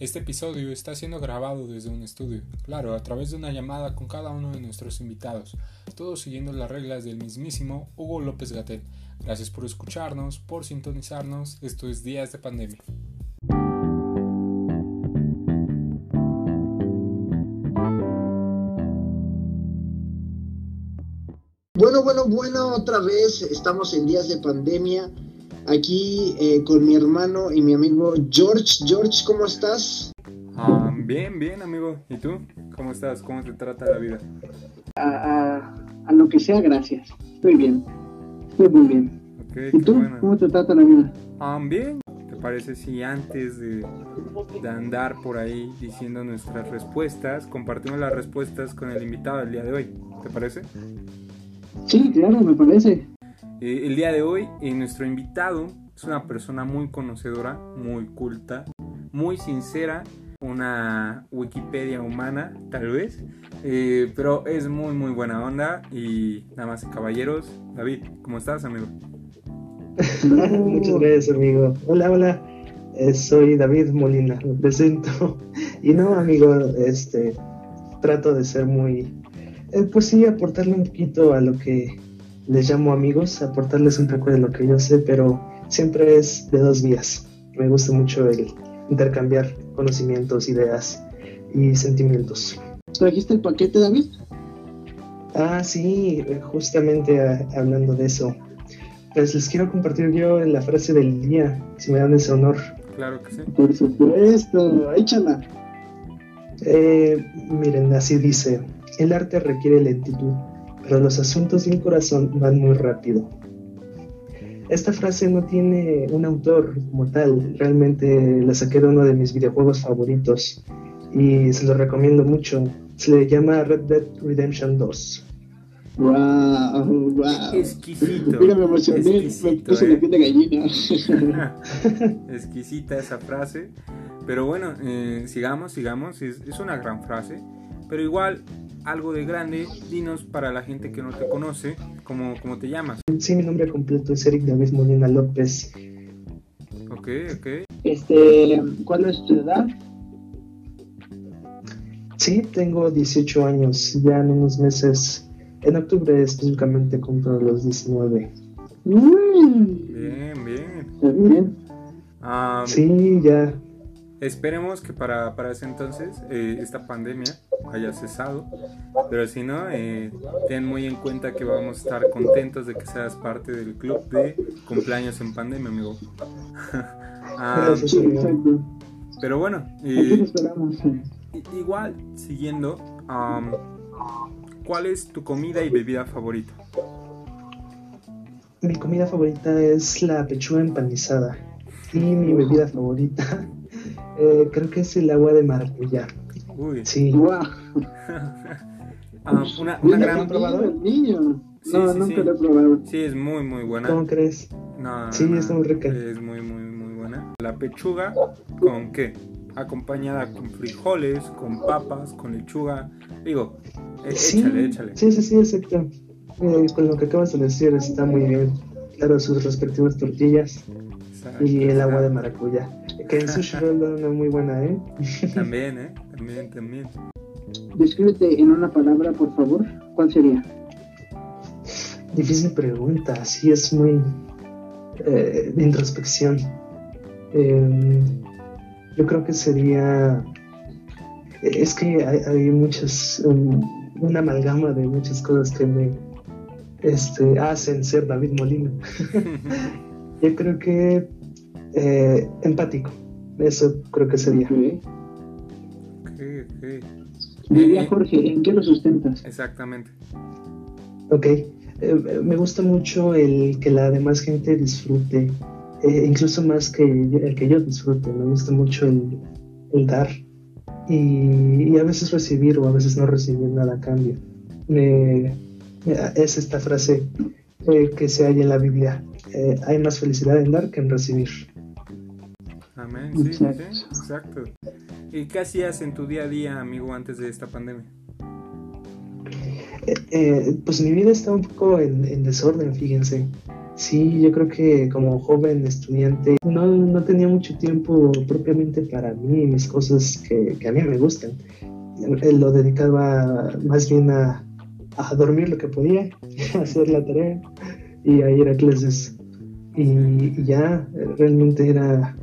Este episodio está siendo grabado desde un estudio, claro, a través de una llamada con cada uno de nuestros invitados, todos siguiendo las reglas del mismísimo Hugo López Gatel. Gracias por escucharnos, por sintonizarnos, esto es Días de Pandemia. Bueno, bueno, bueno, otra vez estamos en días de pandemia aquí eh, con mi hermano y mi amigo George. George, ¿cómo estás? Ah, bien, bien, amigo. ¿Y tú? ¿Cómo estás? ¿Cómo te trata la vida? A, lo que sea, gracias. Estoy bien. Estoy muy bien. ¿Y tú? ¿Cómo te trata la vida? Ah, bien. ¿Te parece si antes de, de andar por ahí diciendo nuestras respuestas, compartimos las respuestas con el invitado del día de hoy? ¿Te parece? Sí, claro, me parece. Eh, el día de hoy, eh, nuestro invitado es una persona muy conocedora, muy culta, muy sincera, una Wikipedia humana, tal vez, eh, pero es muy, muy buena onda. Y nada más, caballeros, David, ¿cómo estás, amigo? Muchas gracias, amigo. Hola, hola. soy David Molina, lo presento. Y no, amigo, este, trato de ser muy, pues sí, aportarle un poquito a lo que les llamo amigos, aportarles un poco de lo que yo sé, pero siempre es de dos vías. Me gusta mucho el intercambiar conocimientos, ideas y sentimientos. ¿Trajiste el paquete, David? Ah, sí, justamente ah, hablando de eso. Pues les quiero compartir yo la frase del día, si me dan ese honor. Claro que sí. Por supuesto, échala. Eh, miren, así dice, el arte requiere lentitud, pero los asuntos sin corazón van muy rápido. Esta frase no tiene un autor como tal, realmente la saqué de uno de mis videojuegos favoritos y se lo recomiendo mucho. Se le llama Red Dead Redemption 2. Wow, wow. Exquisito. Mira, me emocioné, Exquisito, me puse eh. gallina. Exquisita esa frase. Pero bueno, eh, sigamos, sigamos. Es, es una gran frase. Pero igual algo de grande, dinos para la gente que no te conoce, ¿cómo, cómo te llamas? Sí, mi nombre completo es Eric David Molina López. Ok, ok. Este, ¿cuál es tu edad? Sí, tengo 18 años, ya en unos meses, en octubre específicamente cumplo los 19. Mm. Bien, bien. bien. Um, sí, ya Esperemos que para, para ese entonces eh, esta pandemia haya cesado, pero si no, eh, ten muy en cuenta que vamos a estar contentos de que seas parte del club de cumpleaños en pandemia, amigo. Ah, pero bueno, igual, siguiendo, ¿cuál es tu comida y bebida favorita? Mi comida favorita es la pechuga empanizada y mi bebida favorita eh, creo que es el agua de maracuyá. Uy. Sí. Wow. Ah, una, una gran probado el niño. no, nunca lo he probado. Sí, es muy, muy buena. ¿Cómo crees? No, sí, está muy rica. Es muy, muy, muy buena. La pechuga, ¿con qué? Acompañada con frijoles, con papas, con lechuga. Digo, échale, échale. Sí, sí, sí, exacto. Eh, con lo que acabas de decir está muy bien. Claro, sus respectivas tortillas y el agua de maracuyá. Que en sushi una muy buena, ¿eh? También, ¿eh? También, también. Descríbete en una palabra, por favor. ¿Cuál sería? Difícil pregunta, sí es muy eh, de introspección. Em, yo creo que sería... Es que hay, muchas... una amalgama de muchas cosas que me este, hacen ser David Molina. yo creo que eh, empático. Eso creo que sería. Okay. Diría Jorge, ¿en qué lo sustentas? Exactamente. Ok. Eh, me gusta mucho el que la demás gente disfrute, eh, incluso más que el que yo disfrute. Me gusta mucho el, el dar y, y, a veces recibir o a veces no recibir nada a cambio. es esta frase que se halla en la Biblia. hay más felicidad en dar que en recibir. Amén, sí, sí, exacto. ¿Y qué hacías en tu día a día, amigo, antes de esta pandemia? Eh, eh, pues mi vida está un poco en, desorden, fíjense. Sí, yo creo que como joven estudiante no, no tenía mucho tiempo propiamente para mí y mis cosas que, que, a mí me gustan. Lo dedicaba más bien a, a dormir lo que podía, a hacer la tarea y a ir a clases. Y, ya realmente era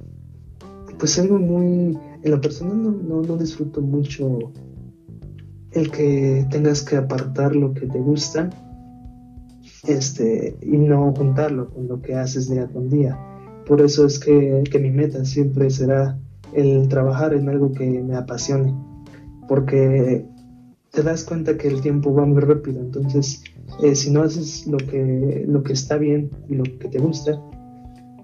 pues algo muy... En lo personal no, no, no disfruto mucho el que tengas que apartar lo que te gusta este, y no juntarlo con lo que haces día con día. Por eso es que, que, mi meta siempre será el trabajar en algo que me apasione, porque te das cuenta que el tiempo va muy rápido, entonces eh, si no haces lo que, lo que está bien y lo que te gusta,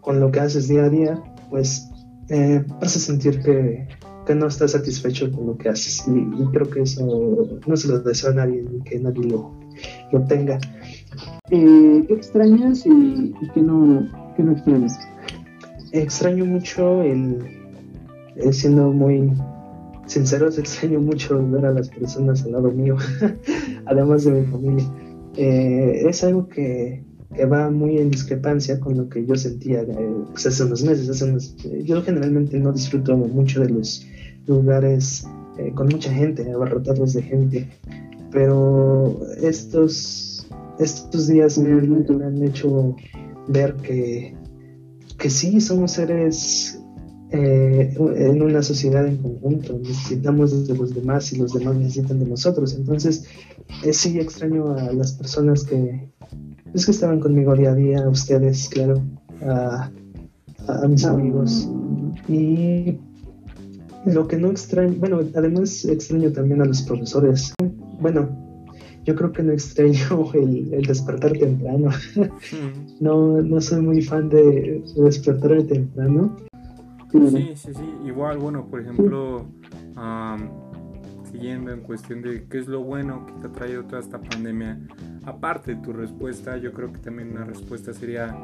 con lo que haces día a día, pues eh, vas a sentir que, que, no estás satisfecho con lo que haces. Y, creo que eso no se lo deseo a nadie, ni que nadie lo, lo tenga. Eh, ¿Qué extrañas y, qué, no, qué no extrañas? Extraño mucho el, siendo muy sinceros, extraño mucho ver a las personas al lado mío, además de mi familia. Eh, es algo que, que, va muy en discrepancia con lo que yo sentía eh, pues, hace unos meses. Hace yo generalmente no disfruto mucho de los lugares con mucha gente, abarrotados de gente, pero estos estos días me, han hecho ver que, que sí somos seres eh, en una sociedad en conjunto, necesitamos de los demás y los demás necesitan de nosotros. Entonces, eh, sí extraño a las personas que, es que estaban conmigo día a día, ustedes, claro, a, a mis amigos. Y lo que no extraño, bueno, además extraño también a los profesores. Bueno, yo creo que no extraño el, despertar temprano. no, no soy muy fan de, despertar temprano. Sí, sí, sí. Igual, bueno, por ejemplo, siguiendo en cuestión de qué es lo bueno que te ha traído toda esta pandemia, aparte de tu respuesta, yo creo que también una respuesta sería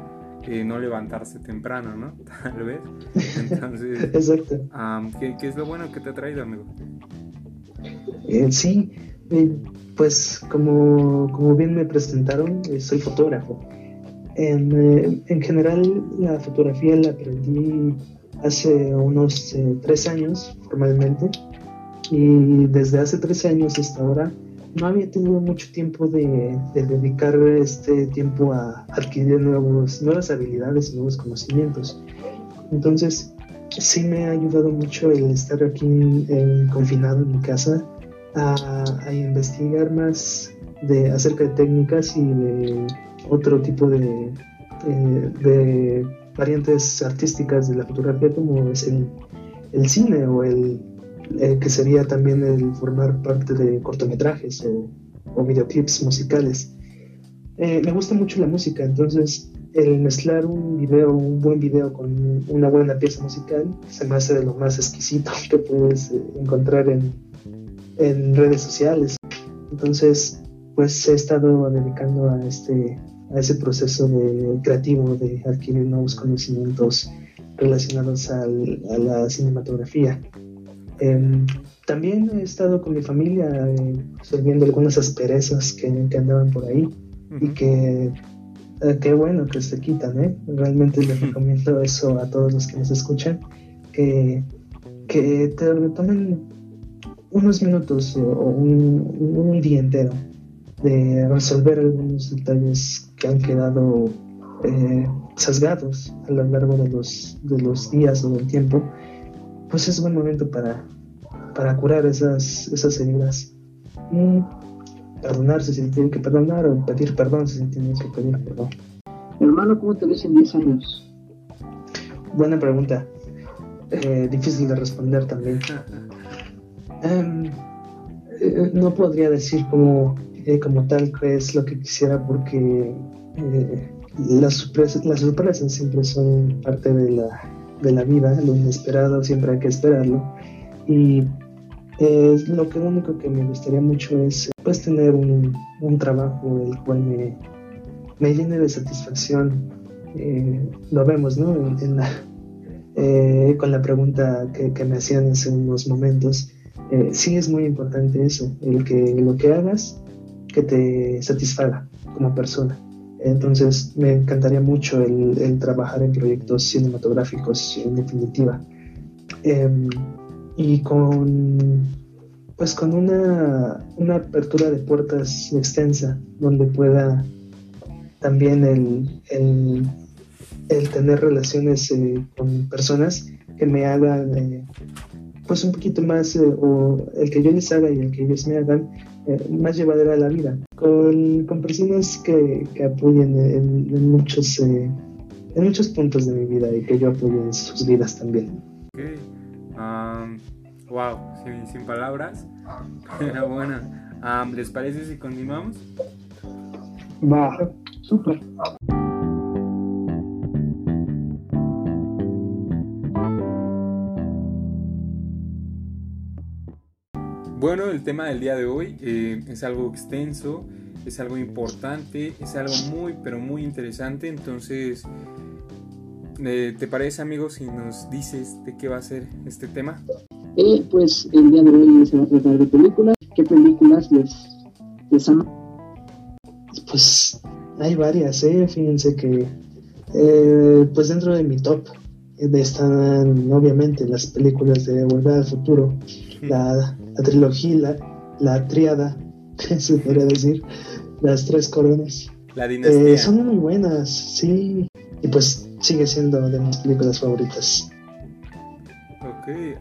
eh, no levantarse temprano, ¿no? Tal vez. Entonces, Exacto. ¿qué, ¿qué, es lo bueno que te ha traído, amigo? Eh, sí, eh, pues como, como, bien me presentaron, soy fotógrafo. En, en, general la fotografía la aprendí hace unos tres años formalmente y desde hace tres años hasta ahora no había tenido mucho tiempo de, de dedicar este tiempo a adquirir nuevos, nuevas habilidades nuevos conocimientos. Entonces sí me ha ayudado mucho el estar aquí confinado en mi casa a, investigar más de, acerca de técnicas y de otro tipo de, de variantes artísticas de la fotografía como es el cine o el eh, que sería también el formar parte de cortometrajes o, videoclips musicales. Eh, me gusta mucho la música, entonces el mezclar un video, un buen video con una buena pieza musical se me hace de lo más exquisito que puedes encontrar en, en redes sociales. Entonces, pues he estado dedicando a este a ese proceso de creativo de adquirir nuevos conocimientos relacionados a la cinematografía. Em, también he estado con mi familia eh, resolviendo algunas asperezas que, que, andaban por ahí y que eh, qué bueno que se quitan, ¿eh? Realmente les recomiendo eso a todos los que nos escuchan, que, que te tomen unos minutos o un, día entero de resolver algunos detalles que han quedado eh, sesgados a lo largo de los, de los días o del tiempo, pues es buen momento para, para curar esas, esas heridas y perdonarse si se tiene que perdonar o pedir perdón si se tiene que pedir perdón. Hermano, ¿cómo te ves en 10 años? Buena pregunta. Eh, difícil de responder también. Em, eh, no podría decir como, eh, como tal que es lo que quisiera porque las, sorpresas, las sorpresas siempre son parte de la, de la vida, lo inesperado siempre hay que esperarlo. Y lo que único que me gustaría mucho es pues tener un, un trabajo el cual me, me llene de satisfacción. lo vemos, ¿no? con la pregunta que, que me hacían hace unos momentos eh, sí es muy importante eso, el que lo que hagas que te satisfaga como persona. Entonces me encantaría mucho el, trabajar en proyectos cinematográficos en definitiva. Y con pues con una, una, apertura de puertas extensa donde pueda también el, el, tener relaciones eh, con personas que me hagan eh, pues un poquito más eh, o el que yo les haga y el que ellos me hagan más llevadera la vida. Con, con personas que, que apoyen en, muchos en muchos puntos de mi vida y que yo apoye en sus vidas también wow sin, sin palabras pero bueno ¿les parece si continuamos? va Súper. Bueno, el tema del día de hoy eh, es algo extenso, es algo importante, es algo muy, pero muy interesante. Entonces, ¿te parece, amigo, si nos dices de qué va a ser este tema? Eh, pues el día de hoy se va a tratar de películas. ¿Qué películas les, les han... Pues hay varias, ¿eh? Fíjense que, eh, pues dentro de mi top están obviamente las películas de Volver al Futuro, la, trilogía, la, la triada, se podría decir, las tres coronas. La dinastía. Eh, son muy buenas, sí. Y pues sigue siendo de mis películas favoritas. Ok,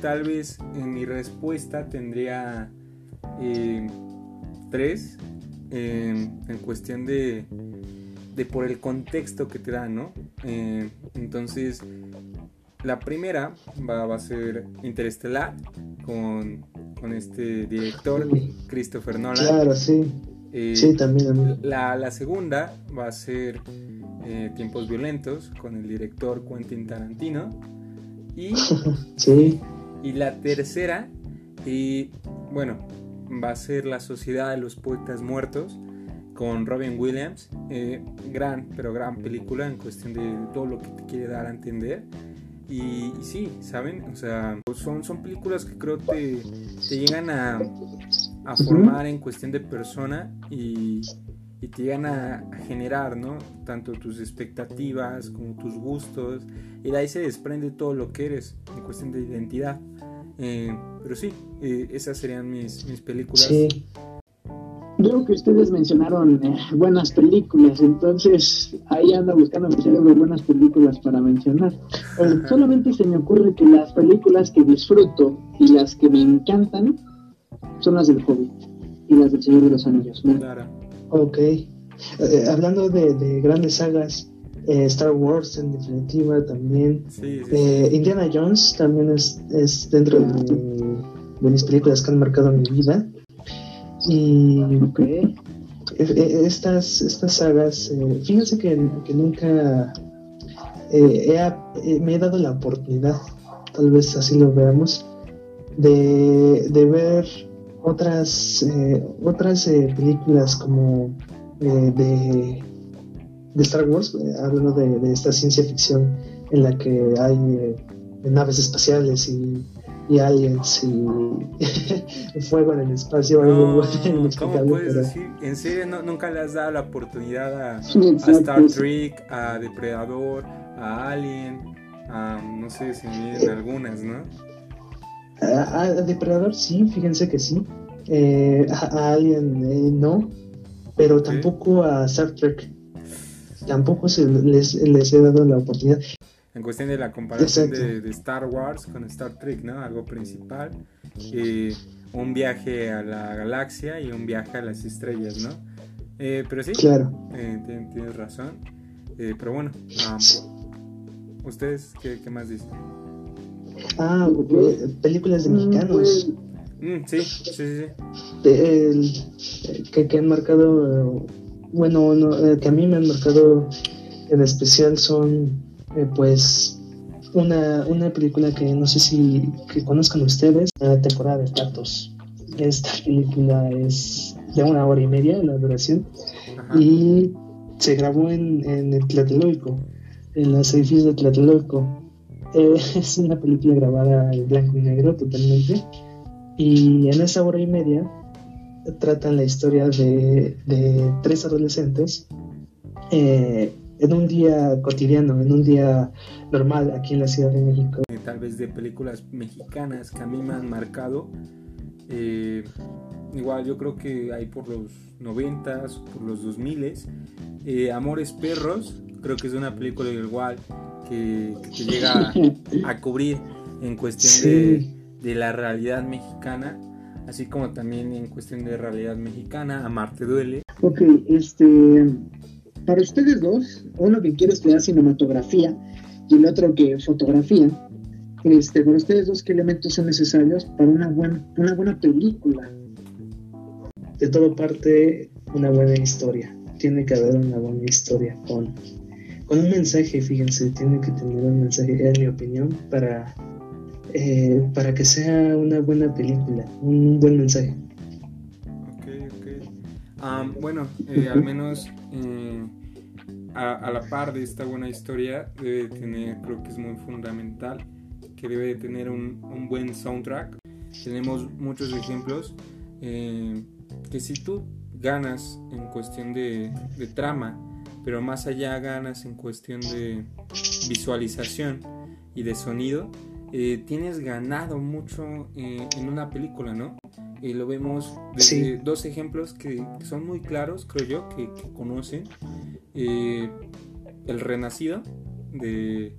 tal vez en mi respuesta tendría eh, tres en cuestión de, de, por el contexto que te da, ¿no? Eh, entonces, la primera va, a ser Interestelar con, con este director, Christopher Nolan. Claro, sí. Eh, sí, también. La, la, segunda va a ser eh, Tiempos Violentos con el director Quentin Tarantino. Y, sí. y la tercera, y bueno, va a ser La Sociedad de los Poetas Muertos con Robin Williams. Eh, gran, pero gran película en cuestión de todo lo que te quiere dar a entender. Y, sí, ¿saben? O sea, son, son películas que creo te, te llegan a, a formar en cuestión de persona y, y te llegan a, generar, ¿no? Tanto tus expectativas como tus gustos. Y de ahí se desprende todo lo que eres en cuestión de identidad. Eh, pero sí, eh, esas serían mis, mis películas. Sí. Creo que ustedes mencionaron eh, buenas películas, entonces ahí anda buscando buenas películas para mencionar. solamente se me ocurre que las películas que disfruto y las que me encantan son las del Hobbit y las del Señor de los Anillos. Claro. Ok. hablando de, de, grandes sagas, eh, Star Wars en definitiva también. Eh, Indiana Jones también es, es dentro de, mis películas que han marcado mi vida. Y e, estas, estas sagas, eh, fíjense que, nunca me he dado la oportunidad, tal vez así lo veamos, de, de ver otras, otras películas como de de Star Wars, eh, hablando de, esta ciencia ficción en la que hay eh, naves espaciales y, aliens y fuego en el espacio. No, ¿Cómo puedes decir? ¿En serio nunca le has dado la oportunidad a, Star Trek, a Depredador, a Alien? A, no sé si vienen eh, algunas, ¿no? A, Depredador sí, fíjense que sí. a, Alien no, pero tampoco a Star Trek tampoco se les, les he dado la oportunidad. En cuestión de la comparación de, Star Wars con Star Trek, ¿no? Algo principal. Eh, un viaje a la galaxia y un viaje a las estrellas, ¿no? Eh, pero sí, claro. Eh, tienes razón. pero bueno, ¿ustedes qué, más dicen? Ah, películas de mm, mexicanos. Pues, mm, sí, sí, sí. que, que, han marcado bueno, eh, que a mí me han marcado en especial son, eh, pues, una, una película que no sé si que conozcan ustedes, la temporada de Patos. Esta película es de una hora y media la duración y se grabó en, en el Tlatelolco, en los edificios de Tlatelolco. Eh, es una película grabada en blanco y negro totalmente y en esa hora y media tratan la historia de, de tres adolescentes eh, en un día cotidiano, en un día normal aquí en la Ciudad de México. Eh, tal vez de películas mexicanas que a mí me han marcado. Eh, igual yo creo que hay por los 90s, por los 2000s. Amores Perros, creo que es una película igual que, que te llega a, cubrir en cuestión de, de, la realidad mexicana, así como también en cuestión de realidad mexicana, Amarte Duele. Ok, este, para ustedes dos, uno que quiere estudiar cinematografía y el otro que fotografía, este, para ustedes dos, ¿qué elementos son necesarios para una, una buena película? De todo parte, una buena historia. Tiene que haber una buena historia con, con un mensaje, fíjense, tiene que tener un mensaje, en mi opinión, para, eh, para que sea una buena película, un buen mensaje. Ok, ok. bueno, eh, al menos eh, a, la par de esta buena historia debe tener, creo que es muy fundamental, que debe de tener un, un buen soundtrack. Tenemos muchos ejemplos que si tú ganas en cuestión de, de, trama, pero más allá ganas en cuestión de visualización y de sonido, eh, tienes ganado mucho eh, en una película, ¿no? Y lo vemos desde dos ejemplos que, son muy claros, creo yo, que, conocen. Eh, el Renacido de,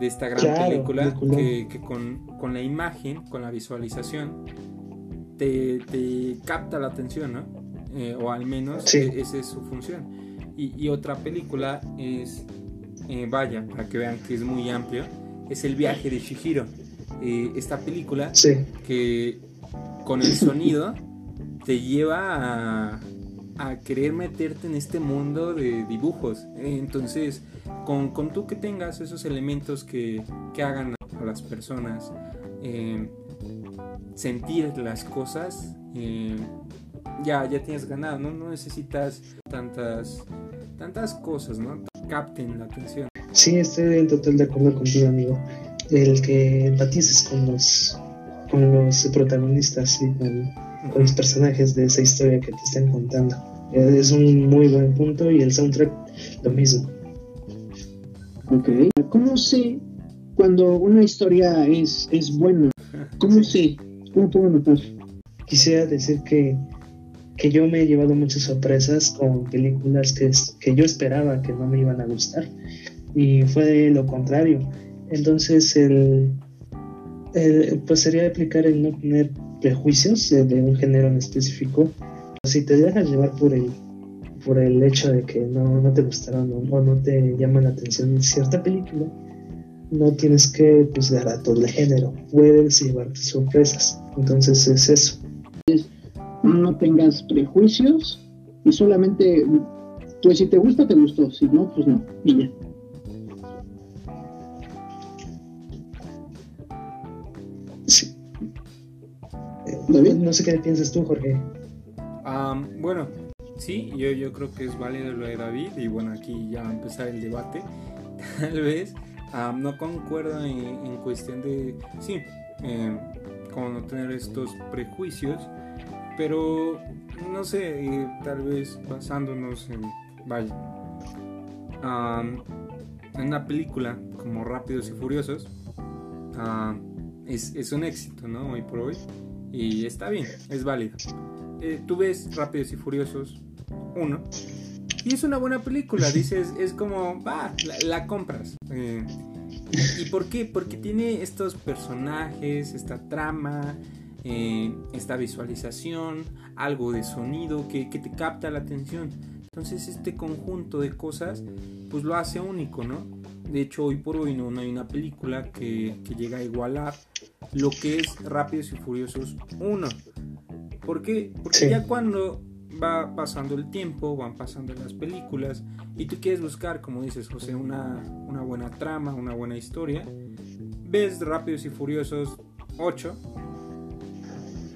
de esta gran película, que, con, la imagen, con la visualización, te, capta la atención, ¿no? Eh, o al menos e, esa es su función. Y, otra película es, eh, vaya, para que vean que es muy amplio, es El viaje de Shihiro. esta película que con el sonido te lleva a, querer meterte en este mundo de dibujos. Entonces, con, con tú que tengas esos elementos que, hagan a las personas eh, sentir las cosas, eh, ya, ya tienes ganado, ¿no? No necesitas tantas, tantas cosas, ¿no? Capten la atención. Sí, estoy en total de acuerdo contigo, amigo. El que empatices con los con los protagonistas y con, los personajes de esa historia que te están contando. Es un muy buen punto y el soundtrack lo mismo. Ok. ¿Cómo sé cuando una historia es, es buena? ¿Cómo sé? ¿Cómo puedo notar? Quisiera decir que, que yo me he llevado muchas sorpresas con películas que, que yo esperaba que no me iban a gustar y fue lo contrario. Entonces el, eh, pues sería aplicar el no tener prejuicios de, un género en específico. Si te dejas llevar por el, por el hecho de que no, no te gustaron o no te llama la atención cierta película, no tienes que juzgar a todo el género, puedes llevarte sorpresas. Entonces es eso. No tengas prejuicios y solamente, pues si te gusta, te gustó, si no, pues no, y ya. No sé qué piensas tú, Jorge. bueno, sí, yo, yo creo que es válido lo de David y bueno, aquí ya va a empezar el debate. Tal vez no concuerdo en, cuestión de, sí, eh, como no tener estos prejuicios, pero no sé, tal vez basándonos en, vaya, en una película como Rápidos y Furiosos, es, es un éxito, ¿no? Hoy por hoy. Y está bien, es válido. Eh, tú ves Rápidos y Furiosos 1 y es una buena película, dices, es como, va, la, compras. Eh, ¿Y por qué? Porque tiene estos personajes, esta trama, eh, esta visualización, algo de sonido que, que, te capta la atención. Entonces este conjunto de cosas pues lo hace único, ¿no? De hecho hoy por hoy no, no hay una película que, que llega a igualar lo que es Rápidos y Furiosos 1. ¿Por qué? Porque ya cuando va pasando el tiempo, van pasando las películas y tú quieres buscar, como dices José, una, una buena trama, una buena historia, ves Rápidos y Furiosos 8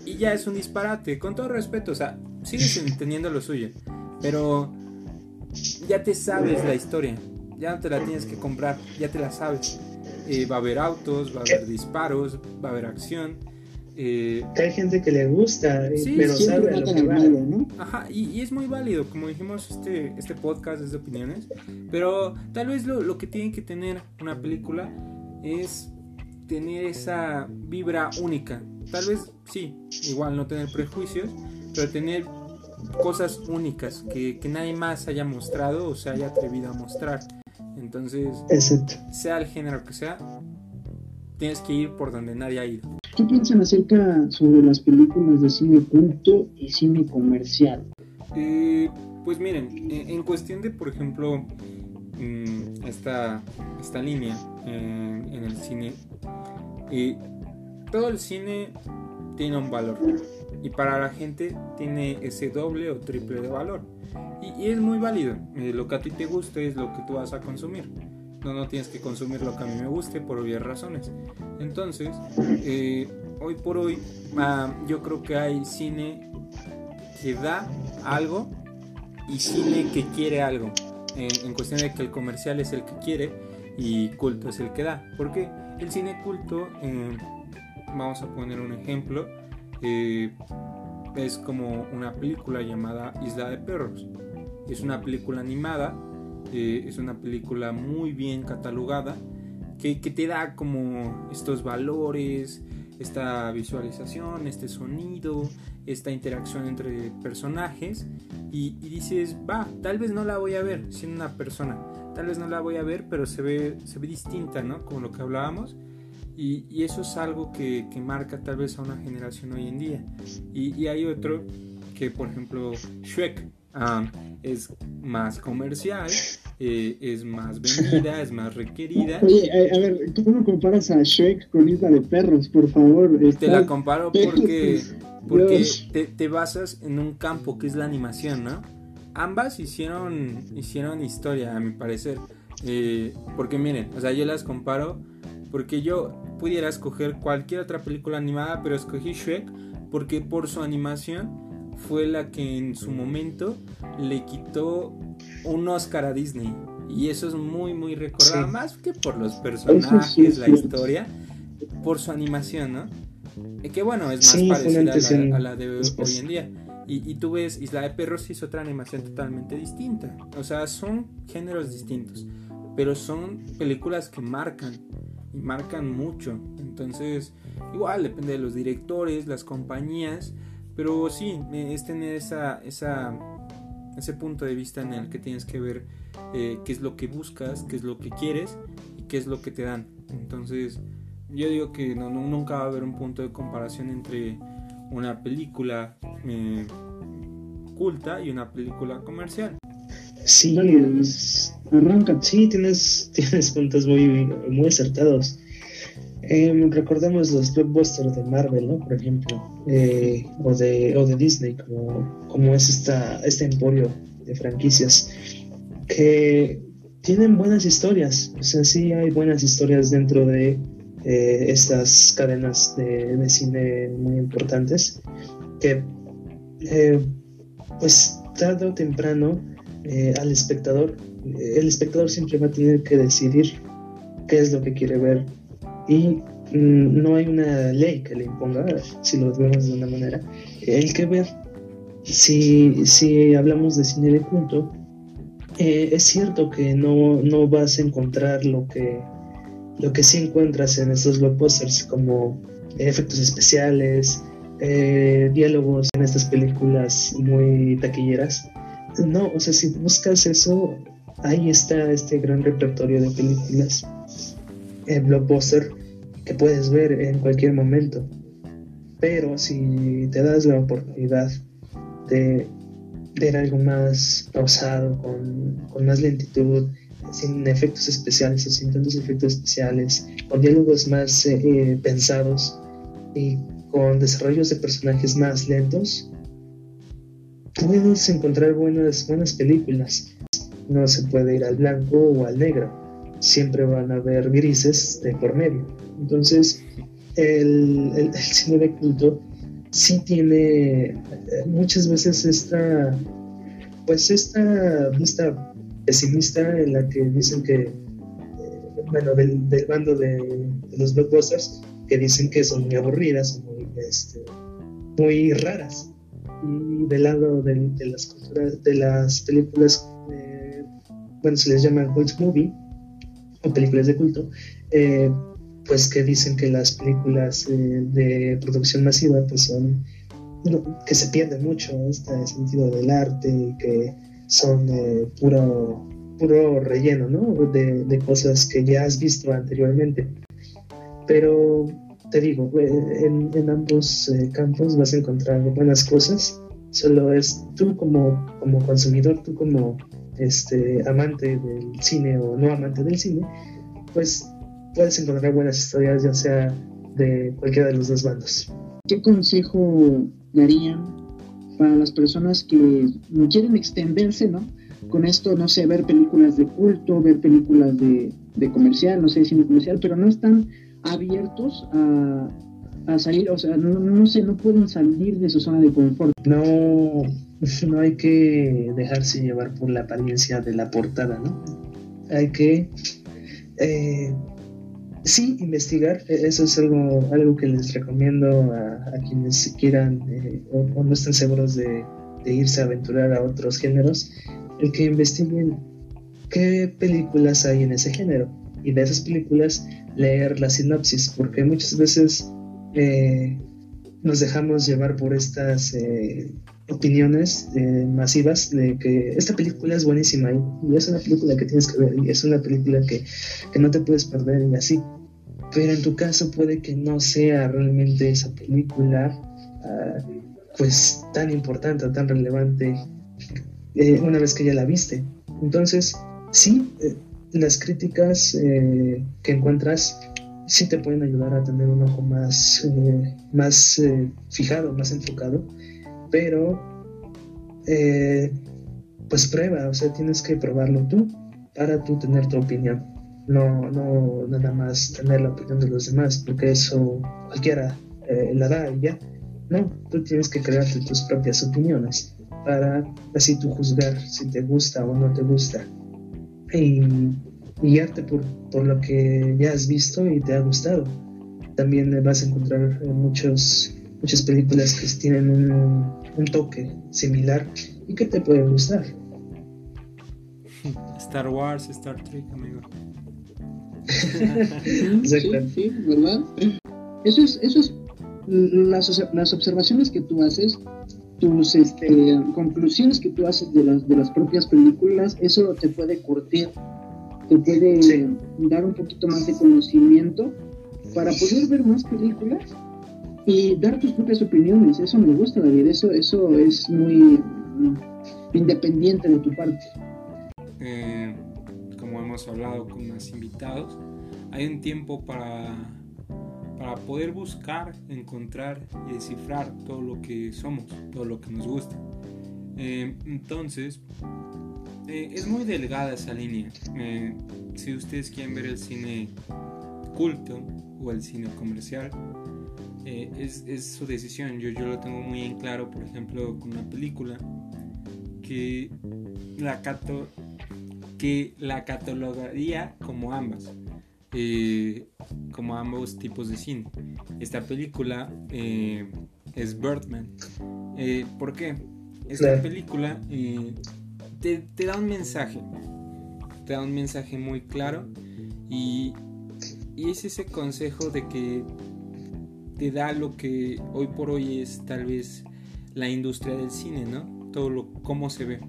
y ya es un disparate, con todo respeto, o sea, sigues teniendo lo suyo, pero ya te sabes la historia, ya no te la tienes que comprar, ya te la sabes. Eh, va a haber autos, va a haber disparos, va a haber acción. Eh, hay gente que le gusta, eh, pero sabe a lo que va. ¿no? Ajá, y, es muy válido, como dijimos, este, este podcast es de opiniones, pero tal vez lo, lo que tiene que tener una película es tener esa vibra única. Tal vez sí, igual no tener prejuicios, pero tener cosas únicas que, que nadie más haya mostrado o se haya atrevido a mostrar. Entonces, sea el género que sea, tienes que ir por donde nadie ha ido. ¿Qué piensan acerca sobre las películas de cine culto y cine comercial? Eh, pues miren, en, cuestión de, por ejemplo, mm, esta, esta línea en el cine, eh, todo el cine tiene un valor y para la gente tiene ese doble o triple de valor. Y, es muy válido. Eh, lo que a ti te guste es lo que tú vas a consumir. No, no tienes que consumir lo que a mí me guste por obvias razones. Entonces, eh, hoy por hoy, ah, yo creo que hay cine que da algo y cine que quiere algo. En, cuestión de que el comercial es el que quiere y culto es el que da. Porque el cine culto, eh, vamos a poner un ejemplo, es como una película llamada Isla de Perros. Es una película animada, eh, es una película muy bien catalogada, que, te da como estos valores, esta visualización, este sonido, esta interacción entre personajes y, dices, va, tal vez no la voy a ver siendo una persona, tal vez no la voy a ver, pero se ve, se ve distinta, ¿no? Como lo que hablábamos. Y, eso es algo que, marca tal vez a una generación hoy en día. Y, hay otro que, por ejemplo, Shrek ah, es más comercial, eh, es más vendida, es más requerida. Oye, a, ver, ¿cómo comparas a Shrek con Isla de Perros, por favor? Te la comparo porque, porque te, basas en un campo que es la animación, ¿no? Ambas hicieron, hicieron historia, a mi parecer. Eh, porque miren, o sea, yo las comparo porque yo pudiera escoger cualquier otra película animada, pero escogí Shrek porque por su animación fue la que en su momento le quitó un Oscar a Disney. Y eso es muy, muy recordado, más que por los personajes, la historia, por su animación, ¿no? Que bueno, es más parecida a la, de hoy en día. Y, y, tú ves Isla de Perros y es otra animación totalmente distinta. O sea, son géneros distintos, pero son películas que marcan y marcan mucho. Entonces, igual depende de los directores, las compañías, pero sí, es tener esa, esa, ese punto de vista en el que tienes que ver eh, qué es lo que buscas, qué es lo que quieres y qué es lo que te dan. Entonces, yo digo que no, nunca va a haber un punto de comparación entre una película eh, culta y una película comercial. Sí, arranca. Sí, tienes, tienes puntos muy, muy acertados. Eh, recordemos los blockbusters de Marvel, ¿no? Por ejemplo, eh, o, de, o de Disney, como, como es esta, este emporio de franquicias, que tienen buenas historias. O sea, sí hay buenas historias dentro de eh, estas cadenas de, de, cine muy importantes, que pues tarde o temprano eh, al espectador. Eh, el espectador siempre va a tener que decidir qué es lo que quiere ver y mm, no hay una ley que le imponga, si lo vemos de una manera, el que ver. Si, si hablamos de cine de culto, eh, es cierto que no, no vas a encontrar lo que, lo que sí encuentras en estos blockbusters como efectos especiales, diálogos en estas películas muy taquilleras no, o sea, si buscas eso, ahí está este gran repertorio de películas en blockbuster que puedes ver en cualquier momento. Pero si te das la oportunidad de ver algo más pausado, con, más lentitud, sin efectos especiales o sin tantos efectos especiales, con diálogos más eh, eh, pensados y con desarrollos de personajes más lentos, puedes encontrar buenas, buenas películas. No se puede ir al blanco o al negro. Siempre van a haber grises de por medio. Entonces, el, cine de culto sí tiene eh, muchas veces esta, pues esta vista pesimista en la que dicen que, eh, bueno, del, bando de, los blockbusters, que dicen que son muy aburridas, muy este, muy raras. Y del lado de, las culturas, de las películas, eh, bueno, se les llama cult movie, o películas de culto, eh, pues que dicen que las películas eh, de producción masiva pues son que se pierde mucho este sentido del arte y que son puro puro relleno ¿no? de, cosas que ya has visto anteriormente pero te digo en, ambos eh, campos vas a encontrar buenas cosas solo es tú como, consumidor tú como este amante del cine o no amante del cine pues puedes encontrar buenas historias, ya sea de cualquiera de los dos bandos. ¿Qué consejo darían para las personas que quieren extenderse, ¿no? Con esto, no sé, ver películas de culto, ver películas de, comercial, no sé, cine comercial, pero no están abiertos a, salir, o sea, no, no sé, no pueden salir de su zona de confort. No, no hay que dejarse llevar por la apariencia de la portada, ¿no? Hay que eh, sí, investigar, e-, eso es algo, algo que les recomiendo a, quienes quieran eh, o, no estén seguros de, irse a aventurar a otros géneros, el que investiguen qué películas hay en ese género y de esas películas leer la sinopsis, porque muchas veces eh, nos dejamos llevar por estas eh, opiniones eh, masivas de que esta película es buenísima y, es una película que tienes que ver y es una película que, no te puedes perder y así. Pero en tu caso puede que no sea realmente esa película ah, pues tan importante o tan relevante eh, una vez que ya la viste. Entonces, sí, eh, las críticas que encuentras sí te pueden ayudar a tener un ojo más, más fijado, más enfocado pero eh, pues prueba, o sea, tienes que probarlo tú para tú tener tu opinión. No, no nada más tener la opinión de los demás, porque eso cualquiera eh, la da y ya. No, tú tienes que crearte tus propias opiniones para así tú juzgar si te gusta o no te gusta. Y guiarte por, por lo que ya has visto y te ha gustado. También vas a encontrar muchos muchas películas que tienen un, toque similar y que te pueden gustar. Star Wars, Star Trek, amigo. Exacto. Sí, ¿verdad? Eso es, eso es las, las observaciones que tú haces, tus este, conclusiones que tú haces de las, de las propias películas, eso te puede curtir, te puede dar un poquito más de conocimiento para poder ver más películas y dar tus propias opiniones. Eso me gusta, David. Eso, eso es muy mm, independiente de tu parte. Eh, como hemos hablado con más invitados, hay un tiempo para, para poder buscar, encontrar y descifrar todo lo que somos, todo lo que nos gusta. Eh, entonces, eh, es muy delgada esa línea. si ustedes quieren ver el cine culto o el cine comercial, eh, es, es, su decisión. Yo, yo lo tengo muy en claro, por ejemplo, con una película que la, cato, que la catalogaría como ambas, eh, como ambos tipos de cine. Esta película eh, es Birdman. ¿Por qué? Esta película te, te da un mensaje, te da un mensaje muy claro y, y es ese consejo de que te da lo que hoy por hoy es tal vez la industria del cine, ¿no? Todo lo cómo se ve.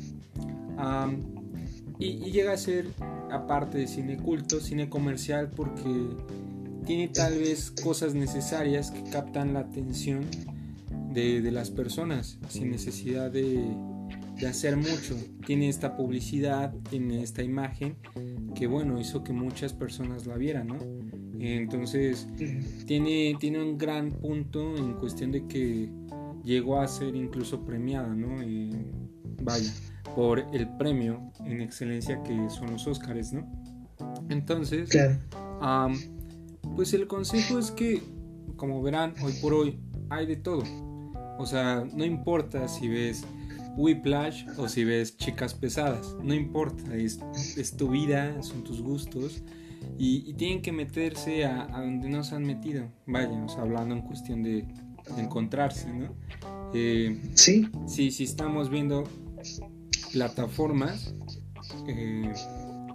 y, llega a ser, aparte de cine culto, cine comercial porque tiene tal vez cosas necesarias que captan la atención de, las personas sin necesidad de, de, hacer mucho. Tiene esta publicidad, tiene esta imagen que bueno, hizo que muchas personas la vieran, ¿no? Entonces, tiene, tiene un gran punto en cuestión de que llegó a ser incluso premiada, ¿no? vaya, por el premio en excelencia que son los Óscares, ¿no? Entonces, pues el consejo es que, como verán, hoy por hoy hay de todo. O sea, no importa si ves Whiplash o si ves chicas pesadas, no importa, es, es tu vida, son tus gustos y, tienen que meterse a, donde nos han metido. Vaya, hablando en cuestión de, encontrarse, ¿no? Eh, sí. Sí, sí estamos viendo plataformas, eh,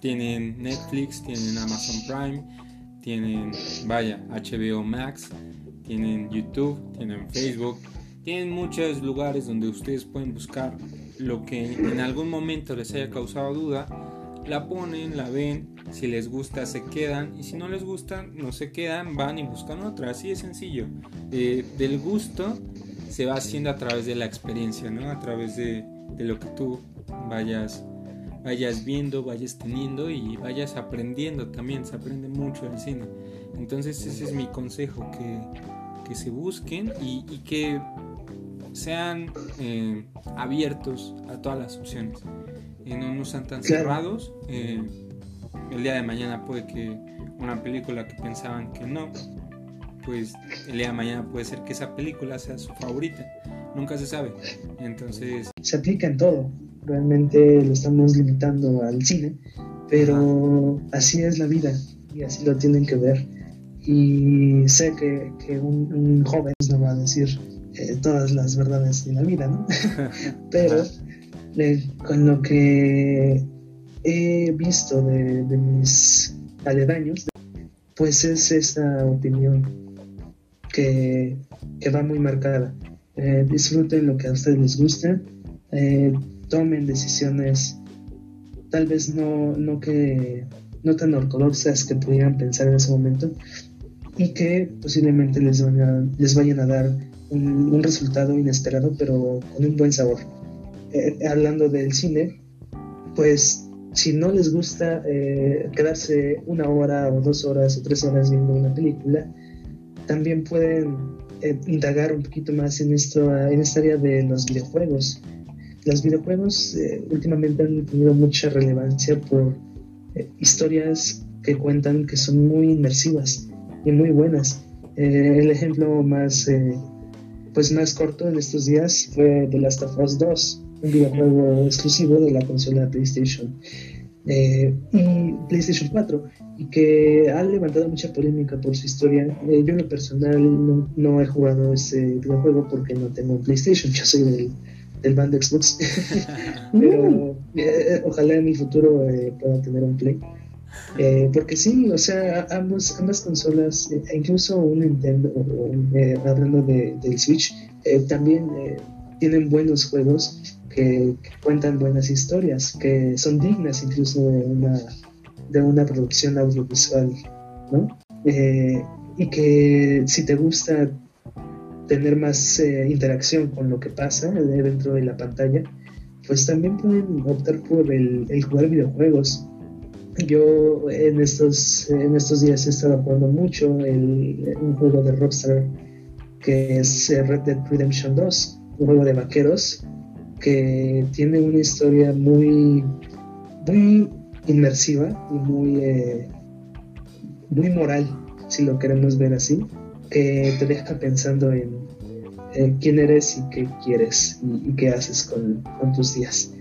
tienen Netflix, tienen Amazon Prime, tienen, vaya, HBO Max, tienen YouTube, tienen Facebook, tienen muchos lugares donde ustedes pueden buscar lo que en algún momento les haya causado duda, la ponen, la ven, si les gusta se quedan y si no les gusta no se quedan, van y buscan otra, así de sencillo. Eh, del gusto se va haciendo a través de la experiencia, ¿no? A través de, de lo que tú vayas vayas viendo, vayas teniendo y vayas aprendiendo también, se aprende mucho del cine. Entonces ese es mi consejo, que, que se busquen y, y que sean eh, abiertos a todas las opciones. y no, no sean tan cerrados. Eh, el día de mañana puede que una película que pensaban que no, pues el día de mañana puede ser que esa película sea su favorita. Nunca se sabe. Entonces... Se aplica en todo. Realmente lo estamos limitando al cine, pero así es la vida y así lo tienen que ver. Y sé que, que un, un, joven no va a decir eh, todas las verdades de la vida, ¿no? pero eh, con lo que he visto de, de mis aledaños, pues es esa opinión que, que va muy marcada. Eh, disfruten lo que a ustedes les gusta, eh, tomen decisiones tal vez no, no, que, no tan ortodoxas que pudieran pensar en ese momento y que posiblemente les, van a, les vayan a dar un, resultado inesperado pero con un buen sabor. Eh, hablando del cine, pues si no les gusta eh, quedarse una hora o dos horas o tres horas viendo una película, también pueden eh, indagar un poquito más en, esto, en esta área de los videojuegos. Los videojuegos eh, últimamente han tenido mucha relevancia por eh, historias que cuentan que son muy inmersivas y muy buenas. el ejemplo más, pues más corto en estos días fue The Last of Us 2, un videojuego exclusivo de la consola PlayStation eh, y PlayStation 4 y que ha levantado mucha polémica por su historia. Eh, yo en lo personal no, no, he jugado ese videojuego porque no tengo PlayStation, yo soy del, del band de Xbox, pero eh, ojalá en mi futuro pueda tener un Play. porque sí, o sea, ambos, ambas consolas, incluso un Nintendo, hablando de, del Switch, también tienen buenos juegos que, que, cuentan buenas historias, que son dignas incluso de una, de una producción audiovisual, ¿no? Eh, y que si te gusta tener más eh, interacción con lo que pasa dentro de la pantalla, pues también pueden optar por el, el jugar videojuegos. Yo en estos, en estos días he estado jugando mucho el, un juego de Rockstar que es Red Dead Redemption 2, un juego de vaqueros que tiene una historia muy, muy inmersiva y muy, eh, muy moral, si lo queremos ver así, que te deja pensando en eh, quién eres y qué quieres y, qué haces con, tus días.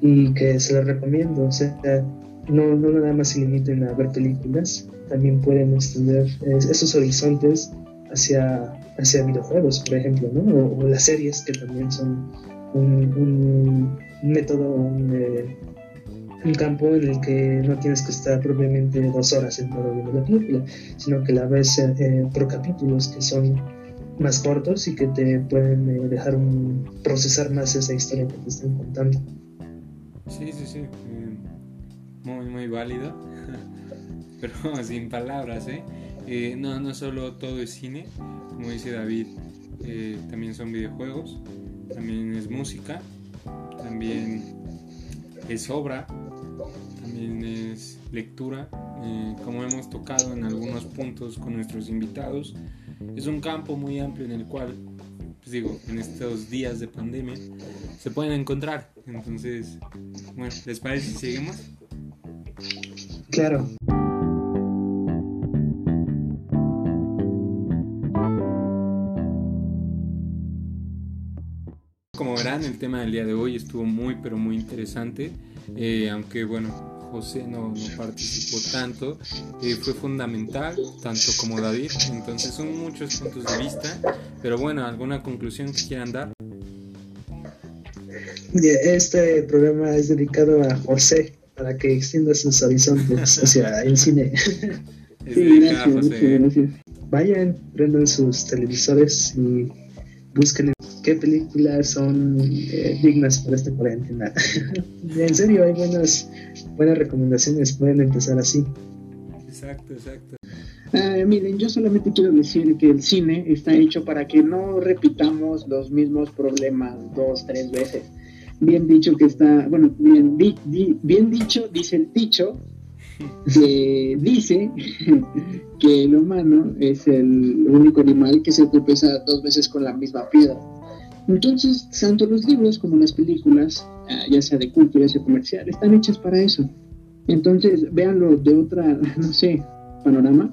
Y que se lo recomiendo, o sea, no, no nada más se limiten a ver películas, también pueden extender esos horizontes hacia, hacia videojuegos, por ejemplo, ¿no? o, las series que también son un, método, un, eh, un, campo en el que no tienes que estar propiamente dos horas sentado viendo la película, sino que la ves eh, por capítulos que son más cortos y que te pueden eh, dejar un, procesar más esa historia que te están contando. Sí, sí, sí. Muy, muy válido. Pero sin palabras, ¿eh? ¿eh? no, no solo todo es cine, como dice David, eh, también son videojuegos, también es música, también es obra, también es lectura, como hemos tocado en algunos puntos con nuestros invitados. Es un campo muy amplio en el cual, pues digo, en estos días de pandemia se pueden encontrar. Entonces, bueno, ¿les parece si seguimos? Claro. Como verán, el tema del día de hoy estuvo muy, pero muy interesante. Eh, aunque, bueno, José no, no participó tanto, eh, fue fundamental, tanto como David, entonces son muchos puntos de vista, pero bueno, ¿alguna conclusión que quieran dar? Este programa es dedicado a José para que extienda sus horizontes hacia el cine. Sí, gracias, gracias. Vayan, prendan sus televisores y busquen qué películas son eh, dignas para esta cuarentena. en serio, hay buenas, buenas recomendaciones, pueden empezar así. Exacto, exacto. Ah, miren, yo solamente quiero decir que el cine está hecho para que no repitamos los mismos problemas dos, tres veces. Bien dicho que está, bueno, bien, di- di- bien dicho, dice el dicho, que dice que el humano es el único animal que se tropeza dos veces con la misma piedra. Entonces, tanto los libros como las películas, ah, ya sea de culto, ya sea comercial, están hechas para eso. Entonces, véanlo de otra, no sé, panorama.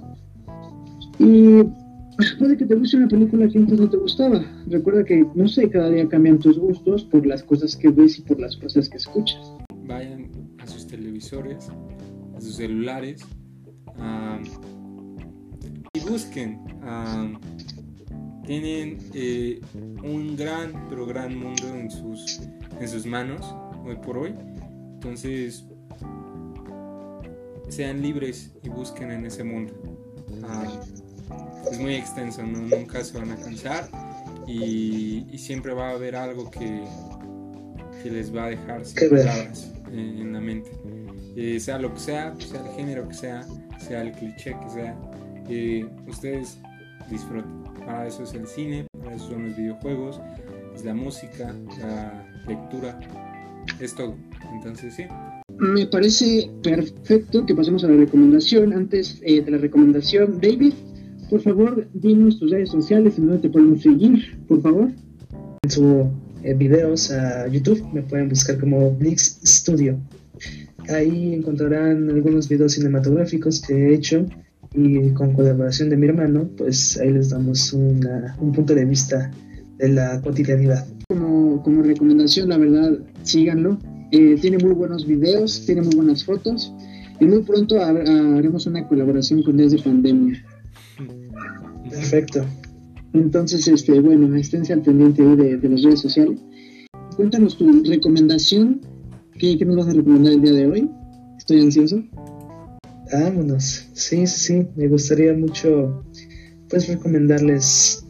Y puede que te guste una película que antes no te gustaba. Recuerda que, no sé, cada día cambian tus gustos por las cosas que ves y por las cosas que escuchas. Vayan a sus televisores, a sus celulares ah, y busquen. ah, tienen eh, un gran, pero gran mundo en sus, en sus manos hoy por hoy. Entonces, sean libres y busquen en ese mundo. Ah, es muy extenso, ¿no? nunca se van a cansar y, y siempre va a haber algo que, que les va a dejar sin palabras en, en la mente. Eh, sea lo que sea, sea el género que sea, sea el cliché que sea, eh, ustedes disfruten. Para eso es el cine, para eso son los videojuegos, es la música, la lectura, es todo. Entonces sí, Me parece perfecto que pasemos a la recomendación. Antes eh, de la recomendación, David, por favor, dinos tus redes sociales en donde te podemos seguir, por favor. En sus videos a YouTube me pueden buscar como Blix Studio. Ahí encontrarán algunos videos cinematográficos que he hecho y con colaboración de mi hermano, pues ahí les damos una- un punto de vista de la cotidianidad. Como, como recomendación, la verdad, síganlo. Eh, tiene muy buenos videos, tiene muy buenas fotos. Y muy pronto ha- haremos una colaboración con Días de Pandemia. Perfecto. Entonces, este, bueno, esténse al pendiente de, de las redes sociales. Cuéntanos tu recomendación. ¿Qué, qué nos vas a recomendar el día de hoy? Estoy ansioso. Vámonos. Sí, sí, sí. Me gustaría mucho, pues, recomendarles,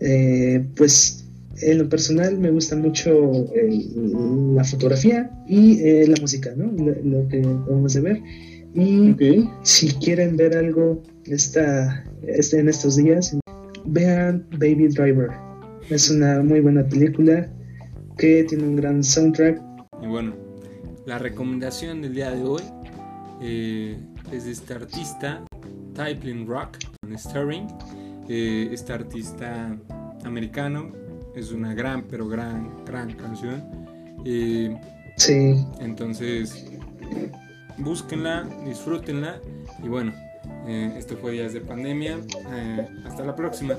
eh, pues, en lo personal me gusta mucho el- la fotografía y eh, la música, ¿no? Lo, lo que vamos a ver. Y si quieren ver algo esta, este, en estos días, vean Baby Driver. Es una muy buena película que tiene un gran soundtrack. Y bueno, la recomendación del día de hoy eh, es de este artista, Typlin Rock, Starring. Eh, este artista americano es una gran, pero gran, gran canción. Eh, Sí, entonces, búsquenla, disfrútenla. Y bueno, eh, esto fue Días de Pandemia. Hasta la próxima.